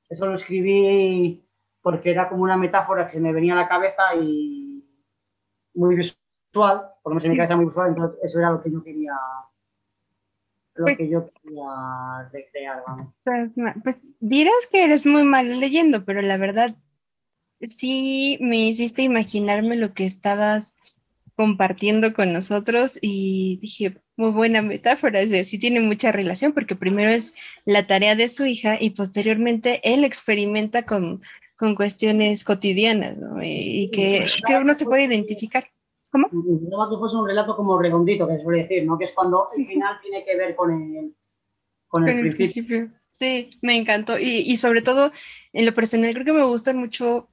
Eso lo escribí porque era como una metáfora que se me venía a la cabeza y muy visual, por lo menos en mi cabeza muy visual, entonces eso era lo que yo quería lo pues que yo quería recrear, Pues, pues dirás que eres muy mal leyendo, pero la verdad sí me hiciste imaginarme lo que estabas compartiendo con nosotros y dije, muy buena metáfora, es decir, sí tiene mucha relación porque primero es la tarea de su hija y posteriormente él experimenta con, con cuestiones cotidianas ¿no? y, que, que, uno se puede identificar. ¿Cómo? Pensaba que fuese un relato como redondito, que se suele decir, ¿no? Que es cuando el final tiene que ver con el, con el, principio. Sí, me encantó. Y, y sobre todo, en lo personal, creo que me gustan mucho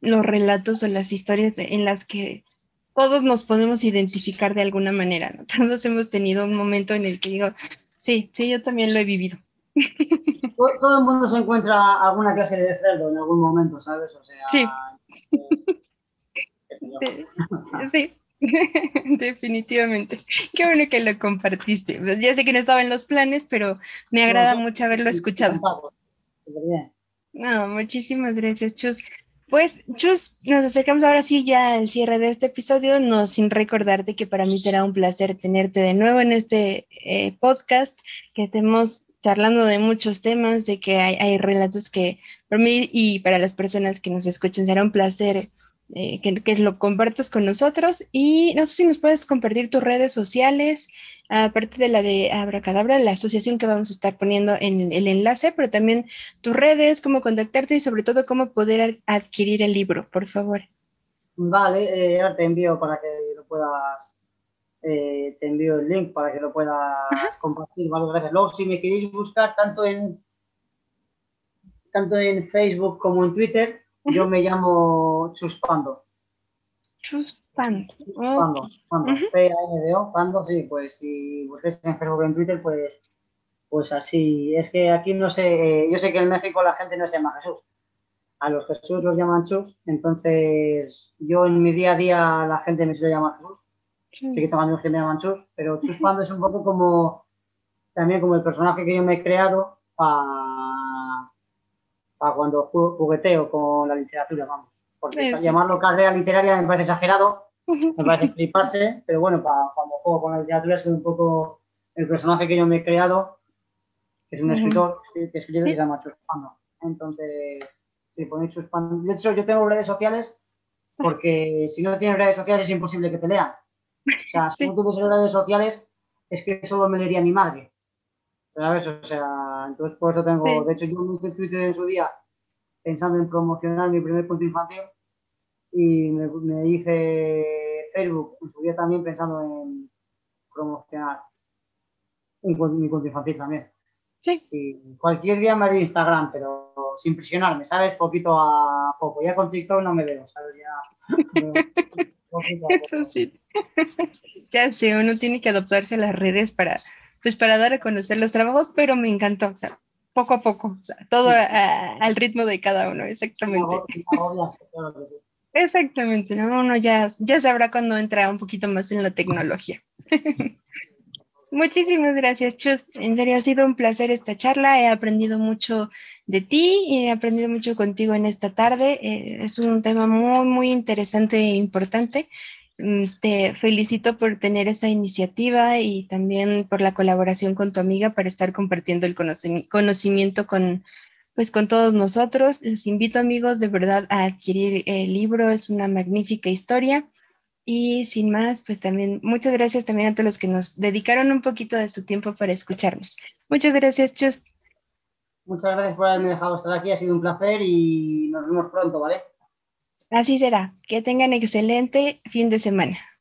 los relatos o las historias en las que todos nos podemos identificar de alguna manera, ¿no? Todos hemos tenido un momento en el que digo, sí, sí, yo también lo he vivido. Todo, el mundo se encuentra alguna clase de cerdo en algún momento, ¿sabes? O sea, sí. sí, definitivamente. Qué bueno que lo compartiste. Pues ya sé que no estaba en los planes, pero me agrada mucho haberlo escuchado. No, muchísimas gracias, Chus. Pues, Chus, nos acercamos ahora sí ya al cierre de este episodio, no sin recordarte que para mí será un placer tenerte de nuevo en este eh, podcast, que estemos charlando de muchos temas, de que hay, hay, relatos que para mí y para las personas que nos escuchen será un placer eh, que, lo compartas con nosotros. Y no sé si nos puedes compartir tus redes sociales, aparte de la de Abracadabra, la asociación que vamos a estar poniendo en el enlace, pero también tus redes, cómo contactarte y sobre todo cómo poder adquirir el libro, por favor. Vale, eh, ahora te envío para que lo puedas, eh, te envío el link para que lo puedas compartir. Vale, gracias. Luego, si me queréis buscar tanto en tanto en Facebook como en Twitter, yo me llamo Chuspando. Chuspando. Chuspando. Pando. P-A-N-D-O. Pando, sí, pues si busquéis en Facebook o en Twitter, pues, pues así. Es que aquí no sé, yo sé que en México la gente no se llama Jesús. A los Jesús los llaman Chus. Entonces, yo en mi día a día la gente me suele llamar Jesús. Sí que tengo amigos que me llaman Chus, pero Chuspando es un poco como también como el personaje que yo me he creado para para cuando jugueteo con la literatura, vamos. Porque llamarlo carrera literaria me parece exagerado, me parece fliparse, pero bueno, para, cuando juego con la literatura es un poco el personaje que yo me he creado, que es un escritor que escribe y se llama Chuspando. Entonces, si ponéis Chuspando. De hecho, yo tengo redes sociales porque si no tienes redes sociales es imposible que te lean. O sea, si no tuviese redes sociales, es que solo me leería mi madre. ¿Sabes? O sea, entonces por eso tengo. De hecho, yo me hice Twitter en su día pensando en promocionar mi primer cuento infantil y me, me hice Facebook en su día también pensando en promocionar mi cuento infantil también. Sí. Y cualquier día me haré Instagram, pero sin presionarme, ¿sabes? Poquito a poco. Ya con TikTok no me veo, ¿sabes? Ya. Eso sí. ya sé, uno tiene que adaptarse a las redes para pues para dar a conocer los trabajos, pero me encantó, o sea, poco a poco, o sea, todo al ritmo de cada uno, exactamente. Exactamente, ¿no? uno ya, ya sabrá cuando entra un poquito más en la tecnología. Muchísimas gracias, Chus. En serio, ha sido un placer esta charla. He aprendido mucho de ti y he aprendido mucho contigo en esta tarde. Eh, es un tema muy, muy interesante e importante. Mm, te felicito por tener esa iniciativa y también por la colaboración con tu amiga para estar compartiendo el conocimiento con, pues, con todos nosotros. Les invito amigos de verdad a adquirir el libro, es una magnífica historia. Y sin más, pues también muchas gracias también a todos los que nos dedicaron un poquito de su tiempo para escucharnos. Muchas gracias, Chus. Muchas gracias por haberme dejado estar aquí, ha sido un placer y nos vemos pronto, ¿vale? Así será. Que tengan excelente fin de semana.